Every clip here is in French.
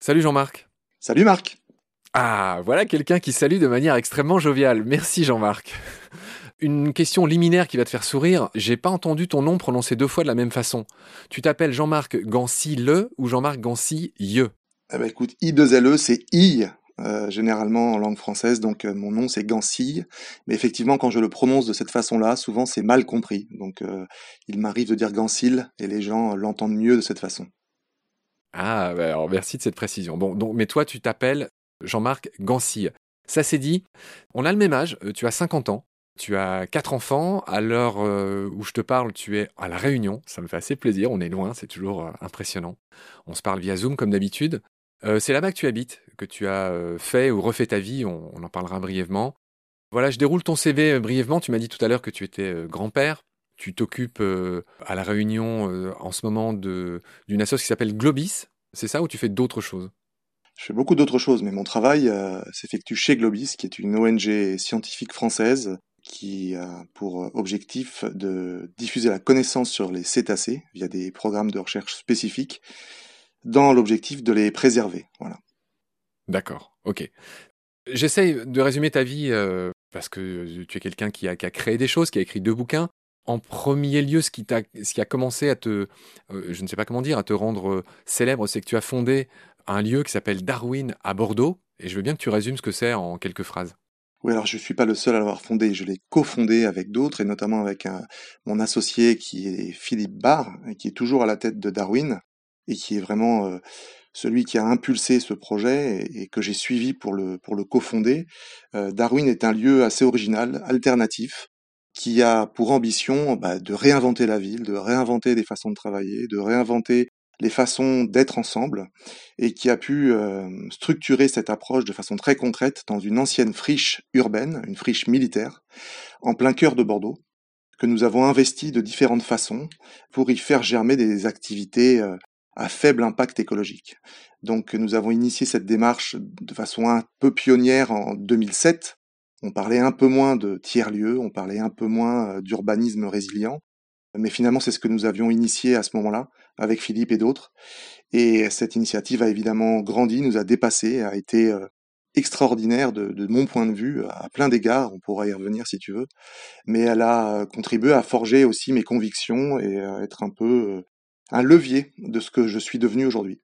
Salut Jean-Marc. Salut Marc. Ah, voilà quelqu'un qui salue de manière extrêmement joviale. Merci Jean-Marc. Une question liminaire qui va te faire sourire. J'ai pas entendu ton nom prononcé deux fois de la même façon. Tu t'appelles Jean-Marc Gancy le ou Jean-Marc Gancy ye eh ben, écoute, I2LE, c'est I, euh, généralement en langue française, donc euh, mon nom c'est Gancille, mais effectivement quand je le prononce de cette façon-là, souvent c'est mal compris, donc euh, il m'arrive de dire Gancille et les gens l'entendent mieux de cette façon. Ah, bah, alors merci de cette précision. Bon, donc, mais toi, tu t'appelles Jean-Marc Gancille. Ça c'est dit. On a le même âge, tu as 50 ans. Tu as quatre enfants. À l'heure où je te parle, tu es à La Réunion. Ça me fait assez plaisir. On est loin, c'est toujours impressionnant. On se parle via Zoom comme d'habitude. C'est là-bas que tu habites, que tu as fait ou refait ta vie. On, en parlera brièvement. Voilà, je déroule ton CV brièvement. Tu m'as dit tout à l'heure que tu étais grand-père. Tu t'occupes euh, à la Réunion euh, en ce moment d'une association qui s'appelle Globis, c'est ça ou tu fais d'autres choses? Je fais beaucoup d'autres choses, mais mon travail euh, s'effectue chez Globis, qui est une ONG scientifique française qui a pour objectif de diffuser la connaissance sur les cétacés via des programmes de recherche spécifiques dans l'objectif de les préserver. Voilà. D'accord, ok. J'essaye de résumer ta vie parce que tu es quelqu'un qui a, qui a, créé des choses, qui a écrit deux bouquins en premier lieu, ce qui, a, ce qui a commencé à te, euh, je ne sais pas comment dire, à te rendre euh, célèbre, c'est que tu as fondé un lieu qui s'appelle Darwin à Bordeaux. Et je veux bien que tu résumes ce que c'est en quelques phrases. Oui, alors je ne suis pas le seul à l'avoir fondé, je l'ai cofondé avec d'autres, et notamment avec mon associé qui est Philippe Barr, qui est toujours à la tête de Darwin, et qui est vraiment euh, celui qui a impulsé ce projet et, que j'ai suivi pour le, pour le cofonder. Darwin est un lieu assez original, alternatif, qui a pour ambition bah, de réinventer la ville, de réinventer des façons de travailler, de réinventer les façons d'être ensemble, et qui a pu euh, structurer cette approche de façon très concrète dans une ancienne friche urbaine, une friche militaire, en plein cœur de Bordeaux, que nous avons investi de différentes façons pour y faire germer des activités euh, à faible impact écologique. Donc nous avons initié cette démarche de façon un peu pionnière en 2007 on parlait un peu moins de tiers-lieux, on parlait un peu moins euh, d'urbanisme résilient, mais finalement c'est ce que nous avions initié à ce moment-là avec Philippe et d'autres. Et cette initiative a évidemment grandi, nous a dépassé, a été euh, extraordinaire de, mon point de vue à plein d'égards, on pourra y revenir si tu veux, mais elle a contribué à forger aussi mes convictions et à être un peu euh, un levier de ce que je suis devenu aujourd'hui.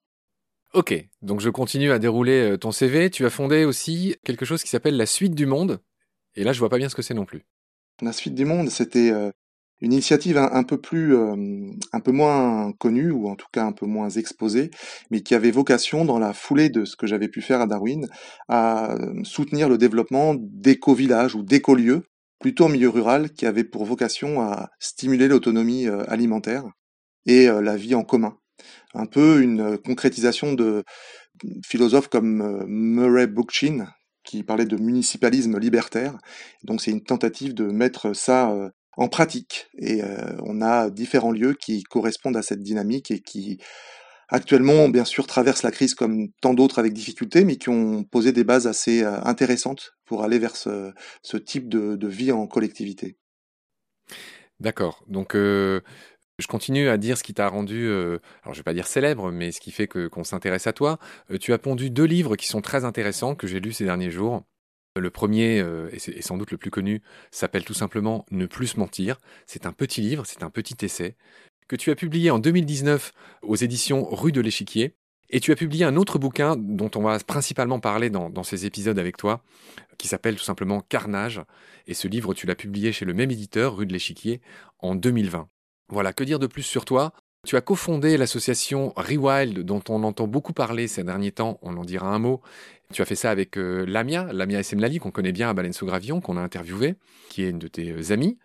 Ok, donc je continue à dérouler euh, ton CV. Tu as fondé aussi quelque chose qui s'appelle la Suite du Monde. Et là, je vois pas bien ce que c'est non plus. La Suite du Monde, c'était euh, une initiative un, peu plus, euh, un peu moins connue ou en tout cas un peu moins exposée, mais qui avait vocation, dans la foulée de ce que j'avais pu faire à Darwin, à soutenir le développement d'éco-villages ou d'éco-lieux, plutôt en milieu rural, qui avaient pour vocation à stimuler l'autonomie alimentaire et la vie en commun un peu une euh, concrétisation de philosophes comme euh, Murray Bookchin, qui parlait de municipalisme libertaire. Donc c'est une tentative de mettre ça euh, en pratique. Et on a différents lieux qui correspondent à cette dynamique et qui actuellement, bien sûr, traversent la crise comme tant d'autres avec difficulté, mais qui ont posé des bases assez intéressantes pour aller vers ce, type de, vie en collectivité. D'accord. Donc je continue à dire ce qui t'a rendu, euh, alors je vais pas dire célèbre, mais ce qui fait que qu'on s'intéresse à toi. Euh, tu as pondu deux livres qui sont très intéressants que j'ai lus ces derniers jours. Le premier, euh, et sans doute le plus connu, s'appelle tout simplement Ne plus mentir. C'est un petit livre, c'est un petit essai que tu as publié en 2019 aux éditions Rue de l'Échiquier. Et tu as publié un autre bouquin dont on va principalement parler dans, dans ces épisodes avec toi, qui s'appelle tout simplement Carnage. Et ce livre, tu l'as publié chez le même éditeur, Rue de l'Échiquier, en 2020. Voilà, que dire de plus sur toi? Tu as cofondé l'association Rewild, dont on entend beaucoup parler ces derniers temps, on en dira un mot. Tu as fait ça avec euh, Lamia, Lamia Essemlali, qu'on connaît bien à Baleine sous Gravion, qu'on a interviewé, qui est une de tes euh, amies.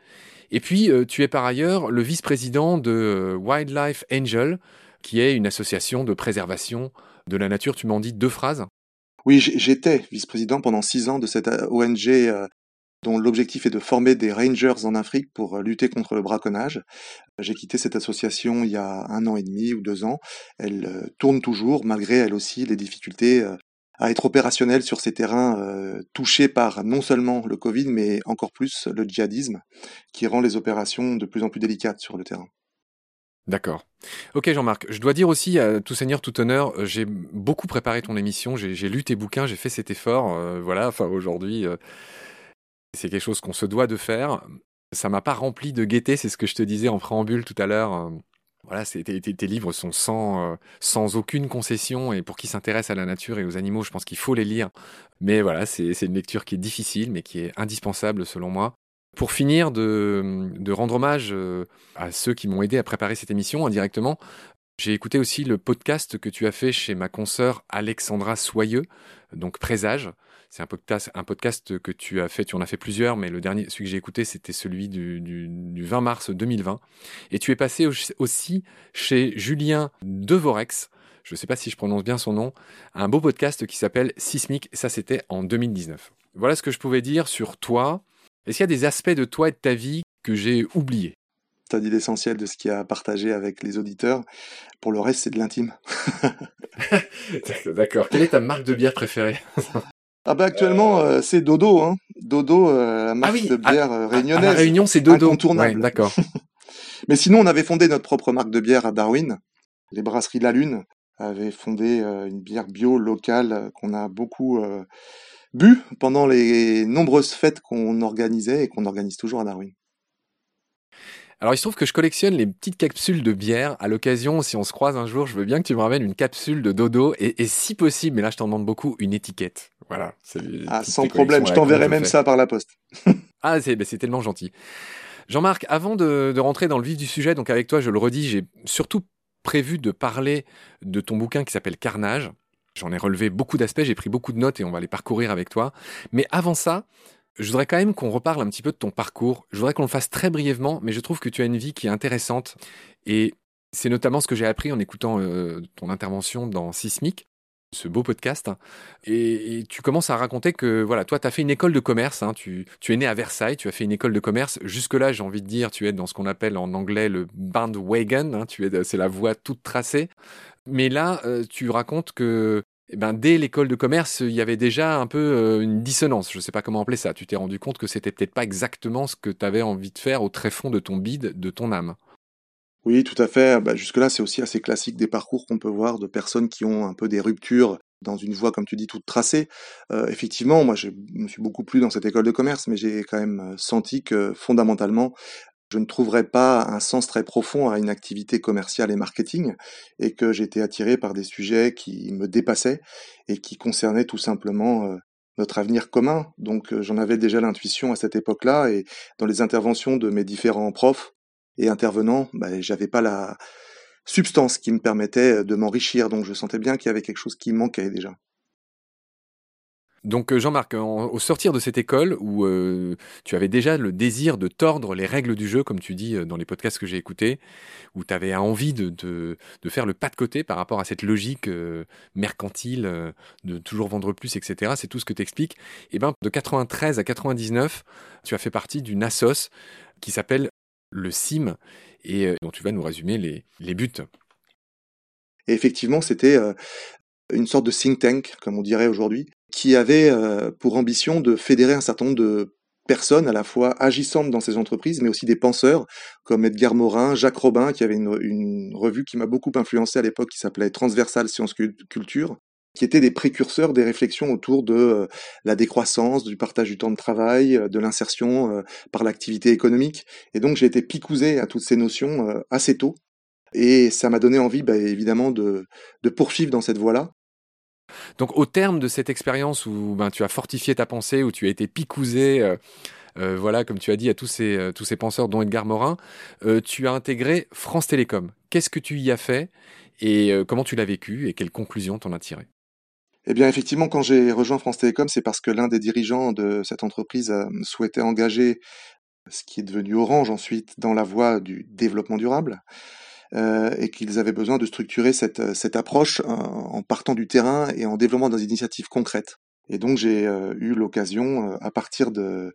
Et puis, euh, tu es par ailleurs le vice-président de Wildlife Angel, qui est une association de préservation de la nature. Tu m'en dis deux phrases oui, j'étais vice-président pendant six ans de cette ONG dont l'objectif est de former des rangers en Afrique pour euh, lutter contre le braconnage. J'ai quitté cette association il y a un an et demi ou deux ans. Elle euh, tourne toujours, malgré elle aussi les difficultés euh, à être opérationnelle sur ces terrains touchés par non seulement le Covid, mais encore plus le djihadisme, qui rend les opérations de plus en plus délicates sur le terrain. D'accord. Ok Jean-Marc, je dois dire aussi à tout seigneur, tout honneur, j'ai beaucoup préparé ton émission, j'ai lu tes bouquins, j'ai fait cet effort, voilà, enfin aujourd'hui, c'est quelque chose qu'on se doit de faire. Ça m'a pas rempli de gaieté, c'est ce que je te disais en préambule tout à l'heure. Voilà, tes, livres sont sans, sans aucune concession et pour qui s'intéresse à la nature et aux animaux, je pense qu'il faut les lire. Mais voilà, c'est une lecture qui est difficile, mais qui est indispensable selon moi. Pour finir, de, rendre hommage euh, à ceux qui m'ont aidé à préparer cette émission indirectement, j'ai écouté aussi le podcast que tu as fait chez ma consoeur Alexandra Soyeux, donc Présage. C'est un podcast, un podcast que tu as fait, tu en as fait plusieurs, mais le dernier, celui que j'ai écouté, c'était celui du, 20 mars 2020. Et tu es passé aussi chez Julien Devorex, je ne sais pas si je prononce bien son nom, un beau podcast qui s'appelle Sismic, ça c'était en 2019. Voilà ce que je pouvais dire sur toi, est-ce qu'il y a des aspects de toi et de ta vie que j'ai oubliés? Tu as dit l'essentiel de ce qu'il y a à partager avec les auditeurs. Pour le reste, c'est de l'intime. D'accord. Quelle est ta marque de bière préférée? Ah bah actuellement euh, c'est Dodo hein. Dodo euh, la marque ah de bière euh, réunionnaise. À, la Réunion c'est Dodo. Incontournable. d'accord. Mais sinon on avait fondé notre propre marque de bière à Darwin. Les brasseries La Lune avaient fondé une bière bio locale qu'on a beaucoup bu pendant les nombreuses fêtes qu'on organisait et qu'on organise toujours à Darwin. Alors il se trouve que je collectionne les petites capsules de bière. À l'occasion, si on se croise un jour, je veux bien que tu me ramènes une capsule de dodo et, si possible, mais là je t'en demande beaucoup, une étiquette. Voilà. Ah, sans problème, je t'enverrai même ça par la poste. ah, ben, c'est tellement gentil. Jean-Marc, avant de, de, rentrer dans le vif du sujet, donc avec toi, je le redis, j'ai surtout prévu de parler de ton bouquin qui s'appelle Carnage. J'en ai relevé beaucoup d'aspects, j'ai pris beaucoup de notes et on va les parcourir avec toi. Mais avant ça, je voudrais quand même qu'on reparle un petit peu de ton parcours. Je voudrais qu'on le fasse très brièvement, mais je trouve que tu as une vie qui est intéressante. Et c'est notamment ce que j'ai appris en écoutant euh, ton intervention dans Sismic, ce beau podcast. Et, tu commences à raconter que, voilà, toi, tu as fait une école de commerce. Hein. tu, es né à Versailles, tu as fait une école de commerce. Jusque-là, j'ai envie de dire, tu es dans ce qu'on appelle en anglais le bandwagon. Hein, tu es, c'est la voie toute tracée. Mais là, euh, tu racontes que eh ben, dès l'école de commerce, il y avait déjà un peu euh, une dissonance. Je ne sais pas comment appeler ça. Tu t'es rendu compte que c'était peut-être pas exactement ce que tu avais envie de faire au très fond de ton bide, de ton âme. Oui, tout à fait. Bah, jusque-là, c'est aussi assez classique des parcours qu'on peut voir de personnes qui ont un peu des ruptures dans une voie, comme tu dis, toute tracée. Euh, effectivement, moi, je me suis beaucoup plu dans cette école de commerce, mais j'ai quand même senti que fondamentalement, je ne trouverais pas un sens très profond à une activité commerciale et marketing et que j'étais attiré par des sujets qui me dépassaient et qui concernaient tout simplement euh, notre avenir commun. Donc euh, j'en avais déjà l'intuition à cette époque-là et dans les interventions de mes différents profs et intervenants, bah, j'avais pas la substance qui me permettait de m'enrichir. Donc je sentais bien qu'il y avait quelque chose qui manquait déjà. Donc euh, Jean-Marc, au sortir de cette école où euh, tu avais déjà le désir de tordre les règles du jeu, comme tu dis euh, dans les podcasts que j'ai écoutés, où tu avais envie de, faire le pas de côté par rapport à cette logique mercantile de toujours vendre plus, etc. C'est tout ce que tu expliques. Et ben de 93 à 99, tu as fait partie d'une assos qui s'appelle le CIM et dont tu vas nous résumer les, les buts. Effectivement, c'était une sorte de think tank, comme on dirait aujourd'hui, qui avait euh, pour ambition de fédérer un certain nombre de personnes à la fois agissantes dans ces entreprises, mais aussi des penseurs comme Edgar Morin, Jacques Robin, qui avait une, revue qui m'a beaucoup influencé à l'époque, qui s'appelait Transversal Sciences Culture, qui étaient des précurseurs des réflexions autour de euh, la décroissance, du partage du temps de travail, euh, de l'insertion par l'activité économique. Et donc j'ai été picousé à toutes ces notions assez tôt. Et ça m'a donné envie, bah, évidemment, de, de poursuivre dans cette voie-là. Donc au terme de cette expérience où ben, tu as fortifié ta pensée, où tu as été picousé, euh, euh, voilà, comme tu as dit à tous ces, euh, tous ces penseurs, dont Edgar Morin, tu as intégré France Télécom. Qu'est-ce que tu y as fait et comment tu l'as vécu et quelles conclusions t'en as tiré eh bien, effectivement, quand j'ai rejoint France Télécom, c'est parce que l'un des dirigeants de cette entreprise souhaitait engager ce qui est devenu Orange ensuite dans la voie du développement durable. Euh, et qu'ils avaient besoin de structurer cette, euh, cette approche euh, en, partant du terrain et en développant des initiatives concrètes. Et donc j'ai eu l'occasion, à partir de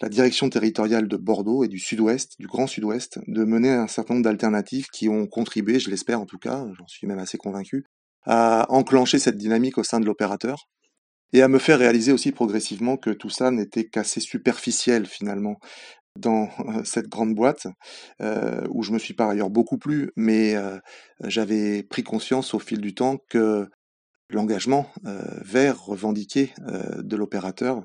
la direction territoriale de Bordeaux et du Sud-Ouest, du Grand Sud-Ouest, de mener un certain nombre d'alternatives qui ont contribué, je l'espère en tout cas, j'en suis même assez convaincu, à enclencher cette dynamique au sein de l'opérateur et à me faire réaliser aussi progressivement que tout ça n'était qu'assez superficiel finalement. Dans cette grande boîte, où je me suis par ailleurs beaucoup plu, mais j'avais pris conscience au fil du temps que l'engagement vers revendiqué de l'opérateur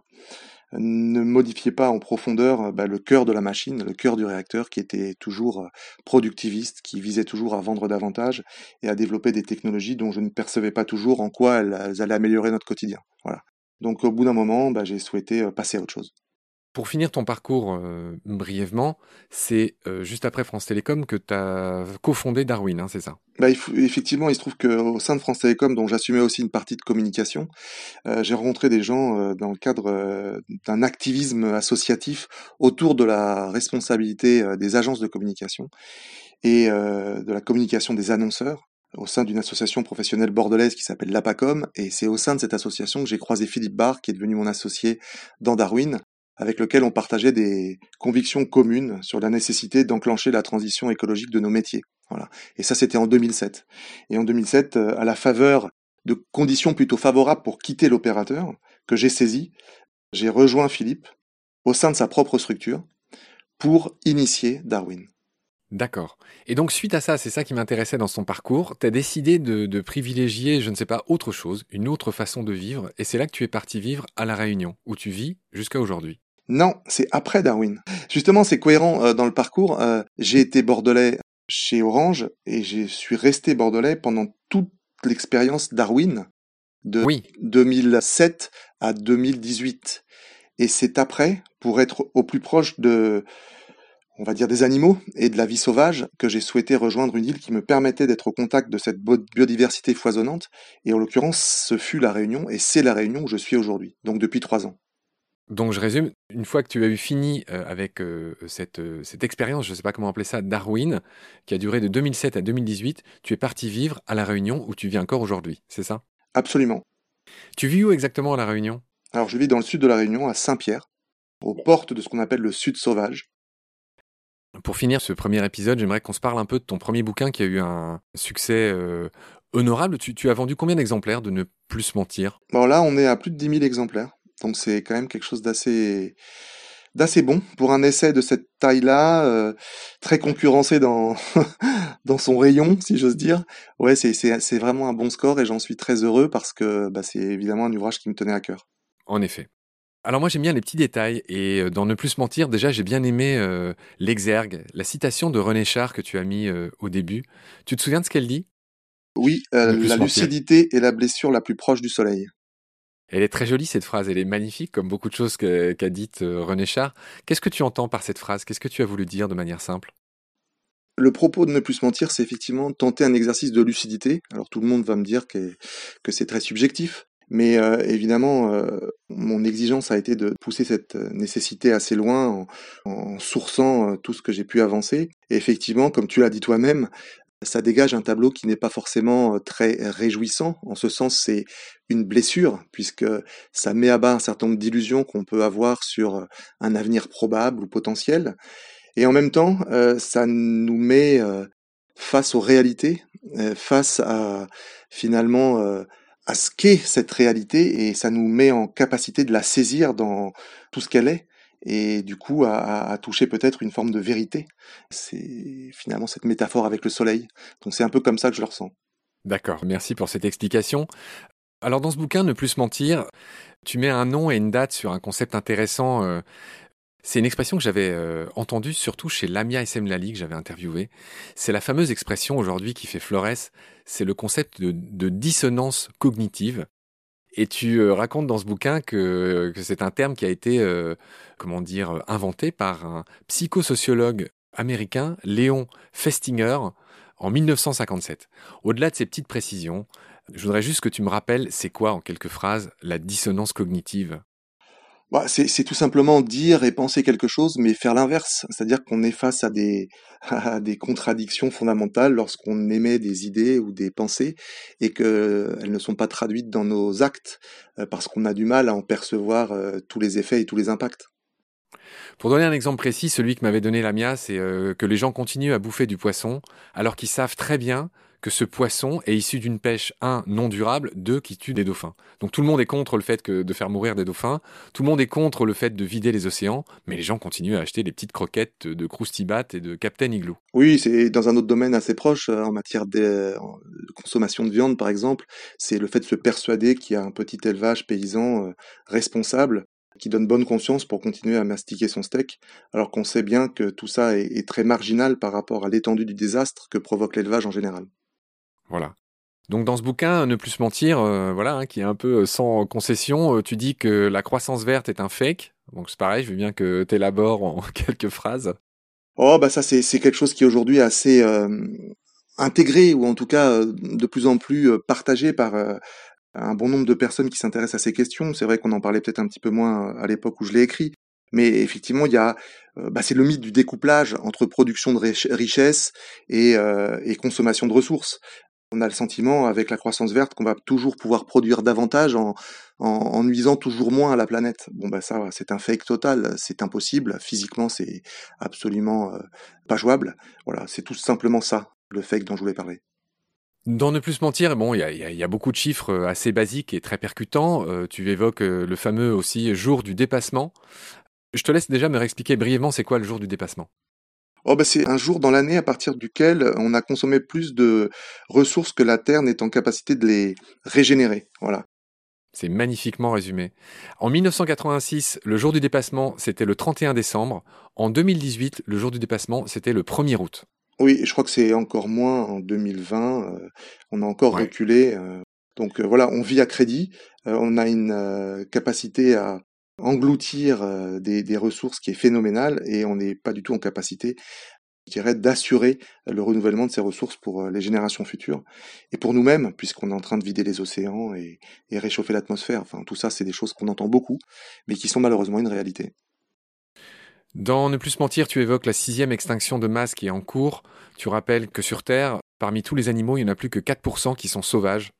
ne modifiait pas en profondeur bah, le cœur de la machine, le cœur du réacteur qui était toujours productiviste, qui visait toujours à vendre davantage et à développer des technologies dont je ne percevais pas toujours en quoi elles, allaient améliorer notre quotidien. Voilà. Donc au bout d'un moment, bah, j'ai souhaité passer à autre chose. Pour finir ton parcours euh, brièvement, c'est euh, juste après France Télécom que tu as cofondé Darwin, hein, c'est ça? Bah, Effectivement, il se trouve qu'au sein de France Télécom, dont j'assumais aussi une partie de communication, euh, j'ai rencontré des gens dans le cadre d'un activisme associatif autour de la responsabilité des agences de communication et de la communication des annonceurs au sein d'une association professionnelle bordelaise qui s'appelle l'APACOM, et c'est au sein de cette association que j'ai croisé Philippe Barr, qui est devenu mon associé dans Darwin, avec lequel on partageait des convictions communes sur la nécessité d'enclencher la transition écologique de nos métiers. Voilà. Et ça, c'était en 2007. Et en 2007, euh, à la faveur de conditions plutôt favorables pour quitter l'opérateur, que j'ai saisi, j'ai rejoint Philippe au sein de sa propre structure pour initier Darwin. D'accord. Et donc, suite à ça, c'est ça qui m'intéressait dans son parcours, tu as décidé de, de, privilégier, je ne sais pas, autre chose, une autre façon de vivre, et c'est là que tu es parti vivre à La Réunion, où tu vis jusqu'à aujourd'hui. Non, c'est après Darwin. Justement, c'est cohérent euh, dans le parcours. Euh, j'ai été bordelais chez Orange et je suis resté bordelais pendant toute l'expérience Darwin de 2007 à 2018. Et c'est après, pour être au plus proche de, on va dire, des animaux et de la vie sauvage, que j'ai souhaité rejoindre une île qui me permettait d'être au contact de cette biodiversité foisonnante. Et en l'occurrence, ce fut la Réunion et c'est la Réunion où je suis aujourd'hui, donc depuis trois ans. Donc je résume, une fois que tu as eu fini euh, avec euh, cette, euh, cette expérience, je ne sais pas comment appeler ça, Darwin, qui a duré de 2007 à 2018, tu es parti vivre à La Réunion où tu vis encore aujourd'hui, c'est ça? Absolument. Tu vis où exactement à La Réunion? Alors je vis dans le sud de La Réunion, à Saint-Pierre, aux portes de ce qu'on appelle le sud sauvage. Pour finir ce premier épisode, j'aimerais qu'on se parle un peu de ton premier bouquin qui a eu un succès honorable. Tu, tu, as vendu combien d'exemplaires de Ne plus mentir? Bon là, on est à plus de 10 000 exemplaires. Donc c'est quand même quelque chose d'assez d'assez bon pour un essai de cette taille-là, euh, très concurrencé dans dans son rayon, si j'ose dire. Ouais, c'est c'est vraiment un bon score et j'en suis très heureux parce que bah, c'est évidemment un ouvrage qui me tenait à cœur. En effet. Alors moi j'aime bien les petits détails et euh, dans Ne plus mentir, déjà j'ai bien aimé euh, l'exergue, la citation de René Char que tu as mis au débit. Tu te souviens de ce qu'elle dit? Oui, la lucidité est la blessure la plus proche du soleil. Elle est très jolie cette phrase, elle est magnifique comme beaucoup de choses qu'a dites euh, René Char. Qu'est-ce que tu entends par cette phrase? Qu'est-ce que tu as voulu dire de manière simple? Le propos de ne plus mentir, c'est effectivement tenter un exercice de lucidité. Alors tout le monde va me dire que, c'est très subjectif, mais euh, évidemment, euh, mon exigence a été de pousser cette nécessité assez loin en, en sourçant tout ce que j'ai pu avancer. Et effectivement, comme tu l'as dit toi-même, ça dégage un tableau qui n'est pas forcément très réjouissant. En ce sens, c'est une blessure, puisque ça met à bas un certain nombre d'illusions qu'on peut avoir sur un avenir probable ou potentiel. Et en même temps, ça nous met face aux réalités, face à finalement à ce qu'est cette réalité, et ça nous met en capacité de la saisir dans tout ce qu'elle est et du coup à, toucher peut-être une forme de vérité. C'est finalement cette métaphore avec le soleil. Donc c'est un peu comme ça que je le ressens. D'accord, merci pour cette explication. Alors dans ce bouquin, Ne plus mentir, tu mets un nom et une date sur un concept intéressant. Euh, c'est une expression que j'avais euh, entendue surtout chez Lamia SM Lali que j'avais interviewé. C'est la fameuse expression aujourd'hui qui fait florès, c'est le concept de dissonance cognitive. Et tu euh, racontes dans ce bouquin que, que c'est un terme qui a été, euh, comment dire, inventé par un psychosociologue américain, Léon Festinger, en 1957. Au-delà de ces petites précisions, je voudrais juste que tu me rappelles, c'est quoi en quelques phrases la dissonance cognitive bah, c'est tout simplement dire et penser quelque chose, mais faire l'inverse. C'est-à-dire qu'on est face à des, contradictions fondamentales lorsqu'on émet des idées ou des pensées et qu'elles ne sont pas traduites dans nos actes euh, parce qu'on a du mal à en percevoir euh, tous les effets et tous les impacts. Pour donner un exemple précis, celui que m'avait donné Lamia, c'est euh, que les gens continuent à bouffer du poisson alors qu'ils savent très bien que ce poisson est issu d'une pêche, un, non durable, deux, qui tue des dauphins. Donc tout le monde est contre le fait de faire mourir des dauphins, tout le monde est contre le fait de vider les océans, mais les gens continuent à acheter des petites croquettes de Bat et de Captain Igloo. Oui, c'est dans un autre domaine assez proche, euh, en matière de, consommation de viande par exemple, c'est le fait de se persuader qu'il y a un petit élevage paysan euh, responsable qui donne bonne conscience pour continuer à mastiquer son steak, alors qu'on sait bien que tout ça est très marginal par rapport à l'étendue du désastre que provoque l'élevage en général. Voilà. Donc dans ce bouquin, Ne plus se mentir, euh, voilà, hein, qui est un peu euh, sans concession, euh, tu dis que la croissance verte est un fake. Donc c'est pareil, je veux bien que tu élabores en quelques phrases. Oh bah ça c'est quelque chose qui est aujourd'hui assez intégré ou en tout cas de plus en plus partagé par un bon nombre de personnes qui s'intéressent à ces questions. C'est vrai qu'on en parlait peut-être un petit peu moins à l'époque où je l'ai écrit, mais effectivement, il y a, bah, c'est le mythe du découplage entre production de richesse et, consommation de ressources on a le sentiment, avec la croissance verte, qu'on va toujours pouvoir produire davantage en, nuisant toujours moins à la planète. Bon, bah ça, c'est un fake total, c'est impossible. Physiquement, c'est absolument euh, pas jouable. Voilà, c'est tout simplement ça, le fake dont je voulais parler. Dans Ne plus mentir, bon, il y a, beaucoup de chiffres euh, assez basiques et très percutants. Euh, tu évoques le fameux aussi jour du dépassement. Je te laisse déjà me réexpliquer brièvement c'est quoi le jour du dépassement? Oh bah c'est un jour dans l'année à partir duquel on a consommé plus de ressources que la Terre n'est en capacité de les régénérer. Voilà. C'est magnifiquement résumé. En 1986, le jour du dépassement, c'était le 31 décembre. En 2018, le jour du dépassement, c'était le 1er août. Oui, je crois que c'est encore moins en 2020. Euh, on a encore reculé. Euh, donc euh, voilà, on vit à crédit. on a une capacité à engloutir euh, des, ressources qui est phénoménale et on n'est pas du tout en capacité, je dirais, d'assurer le renouvellement de ces ressources pour euh, les générations futures et pour nous-mêmes, puisqu'on est en train de vider les océans et, et réchauffer l'atmosphère. Enfin, tout ça, c'est des choses qu'on entend beaucoup, mais qui sont malheureusement une réalité. Dans Ne plus mentir, tu évoques la sixième extinction de masse qui est en cours. Tu rappelles que sur Terre, parmi tous les animaux, il n'y en a plus que 4% qui sont sauvages.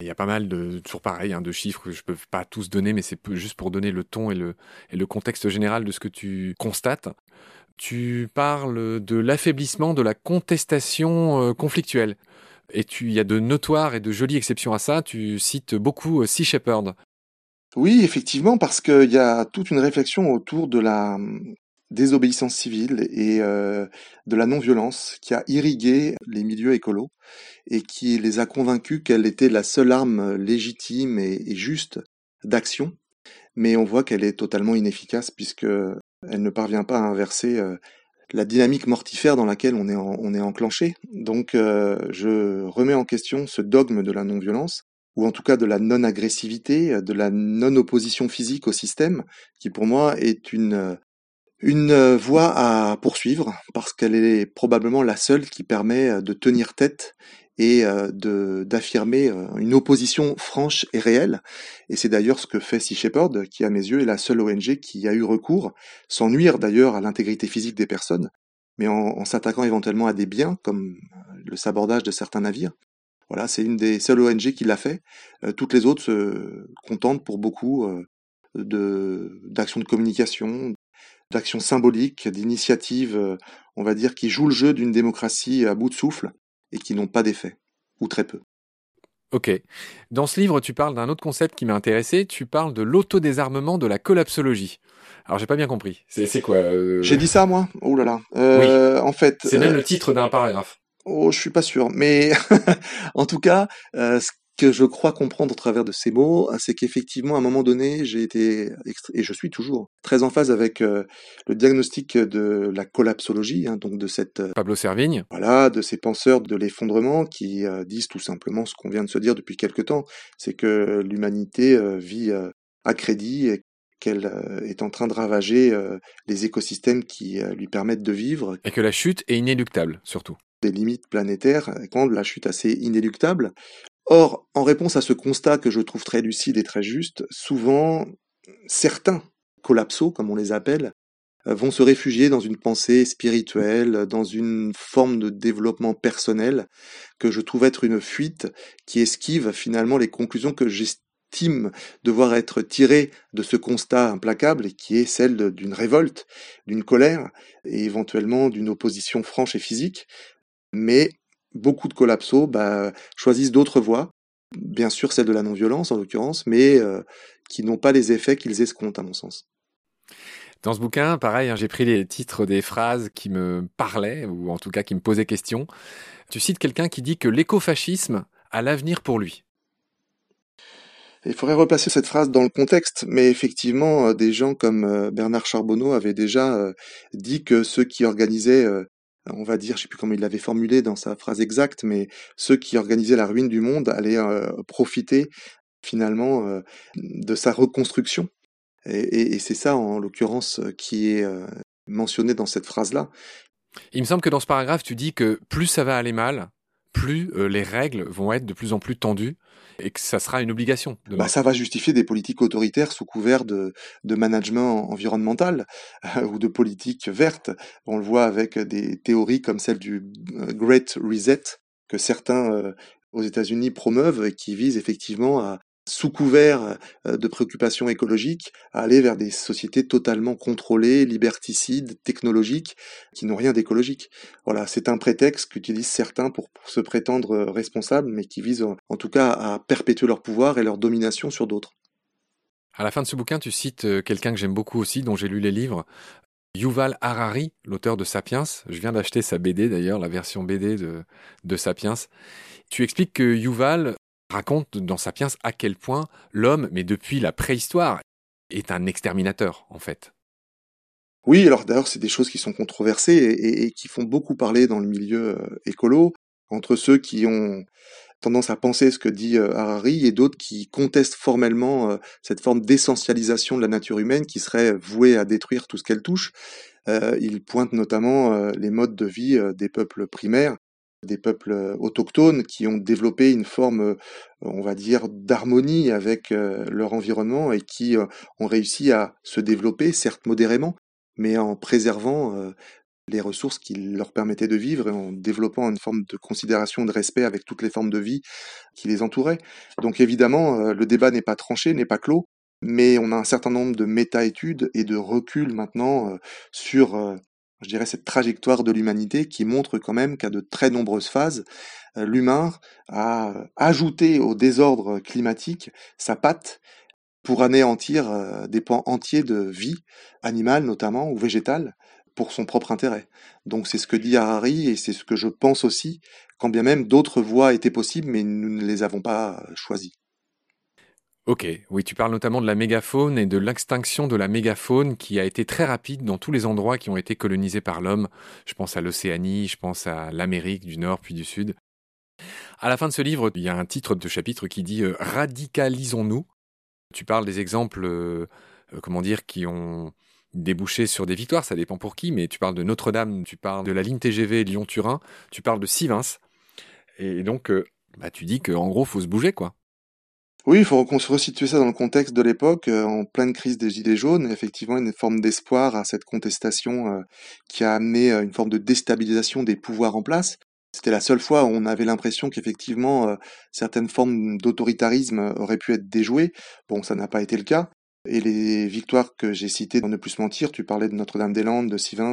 Il y a pas mal de, toujours pareil, hein, de chiffres que je peux pas tous donner, mais c'est juste pour donner le ton et le, et le contexte général de ce que tu constates. Tu parles de l'affaiblissement de la contestation euh, conflictuelle. Et il y a de notoires et de jolies exceptions à ça. Tu cites beaucoup euh, Sea Shepherd. Oui, effectivement, parce qu'il y a toute une réflexion autour de la désobéissance civile et euh, de la non-violence qui a irrigué les milieux écolos et qui les a convaincus qu'elle était la seule arme légitime et, juste d'action. Mais on voit qu'elle est totalement inefficace puisque elle ne parvient pas à inverser euh, la dynamique mortifère dans laquelle on est, on est enclenché. Donc euh, je remets en question ce dogme de la non-violence ou en tout cas de la non-agressivité, de la non-opposition physique au système, qui pour moi est une une euh, voie à poursuivre parce qu'elle est probablement la seule qui permet euh, de tenir tête et euh, d'affirmer une opposition franche et réelle. Et c'est d'ailleurs ce que fait Sea Shepherd, qui à mes yeux est la seule ONG qui a eu recours, sans nuire d'ailleurs à l'intégrité physique des personnes, mais en, s'attaquant éventuellement à des biens comme le sabordage de certains navires. Voilà, c'est une des seules ONG qui l'a fait. toutes les autres se contentent pour beaucoup d'actions de communication, d'actions symboliques, d'initiatives, euh, on va dire, qui jouent le jeu d'une démocratie à bout de souffle et qui n'ont pas d'effet, ou très peu. Ok. Dans ce livre, tu parles d'un autre concept qui m'a intéressé. Tu parles de l'autodésarmement de la collapsologie. Alors, j'ai pas bien compris. C'est quoi euh, J'ai dit ça, moi? Oh là là. Euh, En fait. C'est même le titre d'un paragraphe. Oh, je suis pas sûr, mais en tout cas, euh, ce que je crois comprendre au travers de ces mots, c'est qu'effectivement, à un moment donné, j'ai été, et je suis toujours, très en phase avec euh, le diagnostic de la collapsologie, hein, donc de cette... Euh, Pablo Servigne. Voilà, de ces penseurs de l'effondrement qui euh, disent tout simplement ce qu'on vient de se dire depuis quelque temps, c'est que l'humanité vit à crédit et qu'elle est en train de ravager les écosystèmes qui lui permettent de vivre. Et que la chute est inéluctable, surtout des limites planétaires, quand la chute assez inéluctable, Or, en réponse à ce constat que je trouve très lucide et très juste, souvent, certains collapsos, comme on les appelle, euh, vont se réfugier dans une pensée spirituelle, dans une forme de développement personnel, que je trouve être une fuite qui esquive finalement les conclusions que j'estime devoir être tirées de ce constat implacable, qui est celle d'une révolte, d'une colère, et éventuellement d'une opposition franche et physique, mais beaucoup de collapsos bah, choisissent d'autres voies, bien sûr celle de la non-violence en l'occurrence, mais euh, qui n'ont pas les effets qu'ils escomptent à mon sens. Dans ce bouquin, pareil, hein, j'ai pris les titres des phrases qui me parlaient, ou en tout cas qui me posaient question. Tu cites quelqu'un qui dit que l'écofascisme a l'avenir pour lui. Il faudrait replacer cette phrase dans le contexte, mais effectivement, euh, des gens comme euh, Bernard Charbonneau avaient déjà dit que ceux qui organisaient, on va dire, je sais plus comment il l'avait formulé dans sa phrase exacte, mais ceux qui organisaient la ruine du monde allaient profiter finalement de sa reconstruction. Et, et c'est ça, en l'occurrence, qui est mentionné dans cette phrase-là. Il me semble que dans ce paragraphe, tu dis que plus ça va aller mal, plus les règles vont être de plus en plus tendues et que ça sera une obligation. Bah, ça va justifier des politiques autoritaires sous couvert de, de management environnemental ou de politique verte. On le voit avec des théories comme celle du euh, Great Reset que certains euh, aux États-Unis promeuvent et qui visent effectivement à, sous couvert euh, de préoccupations écologiques, à aller vers des sociétés totalement contrôlées, liberticides, technologiques, qui n'ont rien d'écologique. Voilà, c'est un prétexte qu'utilisent certains pour, se prétendre euh, responsables, mais qui visent en tout cas à perpétuer leur pouvoir et leur domination sur d'autres. À la fin de ce bouquin, tu cites euh, quelqu'un que j'aime beaucoup aussi, dont j'ai lu les livres, Yuval Harari, l'auteur de Sapiens. Je viens d'acheter sa BD d'ailleurs, la version BD de Sapiens. Tu expliques que Yuval raconte dans Sapiens à quel point l'homme, mais depuis la préhistoire, est un exterminateur, en fait. Oui, alors d'ailleurs, c'est des choses qui sont controversées et, qui font beaucoup parler dans le milieu euh, écolo, entre ceux qui ont tendance à penser ce que dit euh, Harari et d'autres qui contestent formellement euh, cette forme d'essentialisation de la nature humaine qui serait vouée à détruire tout ce qu'elle touche. il pointe notamment les modes de vie des peuples primaires des peuples euh, autochtones qui ont développé une forme, euh, on va dire, d'harmonie avec euh, leur environnement et qui ont réussi à se développer, certes modérément, mais en préservant les ressources qui leur permettaient de vivre et en développant une forme de considération, de respect avec toutes les formes de vie qui les entouraient. Donc évidemment, le débat n'est pas tranché, n'est pas clos, mais on a un certain nombre de méta-études et de recul maintenant sur je dirais, cette trajectoire de l'humanité qui montre quand même qu'à de très nombreuses phases, euh, l'humain a ajouté au désordre climatique sa patte pour anéantir euh, des pans entiers de vie, animale notamment, ou végétale, pour son propre intérêt. Donc c'est ce que dit Harari et c'est ce que je pense aussi, quand bien même d'autres voies étaient possibles, mais nous ne les avons pas choisies. Ok, oui, tu parles notamment de la mégafaune et de l'extinction de la mégafaune qui a été très rapide dans tous les endroits qui ont été colonisés par l'homme. Je pense à l'Océanie, je pense à l'Amérique du Nord puis du Sud. À la fin de ce livre, il y a un titre de chapitre qui dit euh, Radicalisons-nous. Tu parles des exemples, euh, euh, comment dire, qui ont débouché sur des victoires, ça dépend pour qui, mais tu parles de Notre-Dame, tu parles de la ligne TGV Lyon-Turin, tu parles de Sivins. Et donc, bah, tu dis qu'en gros, faut se bouger, quoi. Oui, il faut resituer ça dans le contexte de l'époque, euh, en pleine crise des Gilets jaunes, effectivement une forme d'espoir à cette contestation euh, qui a amené euh, une forme de déstabilisation des pouvoirs en place. C'était la seule fois où on avait l'impression qu'effectivement certaines formes d'autoritarisme auraient pu être déjouées. Bon, ça n'a pas été le cas. Et les victoires que j'ai citées dans Ne plus mentir, tu parlais de Notre-Dame-des-Landes, de Sivins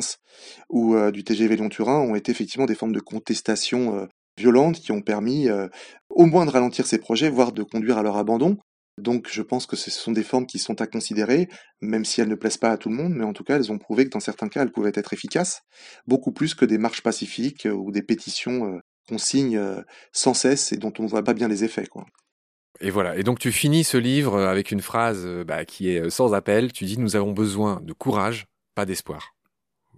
ou du TGV Lyon-Turin, ont été effectivement des formes de contestation violentes qui ont permis euh, au moins de ralentir ces projets, voire de conduire à leur abandon. Donc je pense que ce sont des formes qui sont à considérer, même si elles ne plaisent pas à tout le monde, mais en tout cas elles ont prouvé que dans certains cas elles pouvaient être efficaces, beaucoup plus que des marches pacifiques euh, ou des pétitions euh, qu'on signe sans cesse et dont on ne voit pas bien les effets. Et voilà, et donc tu finis ce livre avec une phrase bah, qui est sans appel, tu dis nous avons besoin de courage, pas d'espoir.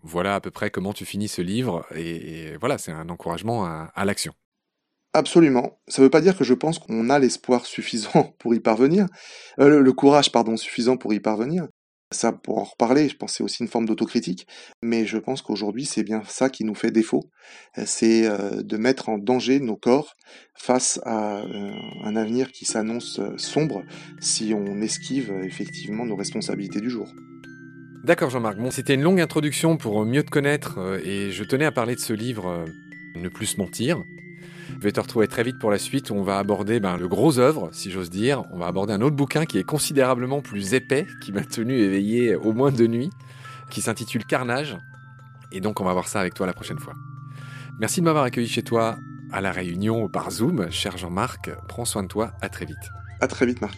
Voilà à peu près comment tu finis ce livre, et, voilà, c'est un encouragement à, l'action. Absolument. Ça ne veut pas dire que je pense qu'on a l'espoir suffisant pour y parvenir, euh, le, courage, pardon, suffisant pour y parvenir. Ça, pour en reparler, je pense c'est aussi une forme d'autocritique, mais je pense qu'aujourd'hui, c'est bien ça qui nous fait défaut. C'est euh, de mettre en danger nos corps face à euh, un avenir qui s'annonce sombre si on esquive effectivement nos responsabilités du jour. D'accord Jean-Marc, bon, c'était une longue introduction pour mieux te connaître euh, et je tenais à parler de ce livre euh, Ne plus mentir. Je vais te retrouver très vite pour la suite où on va aborder ben, le gros œuvre, si j'ose dire. On va aborder un autre bouquin qui est considérablement plus épais, qui m'a tenu éveillé au moins deux nuits, qui s'intitule Carnage. Et donc on va voir ça avec toi la prochaine fois. Merci de m'avoir accueilli chez toi. à la réunion par Zoom. Cher Jean-Marc, prends soin de toi, à très vite. À très vite, Marc.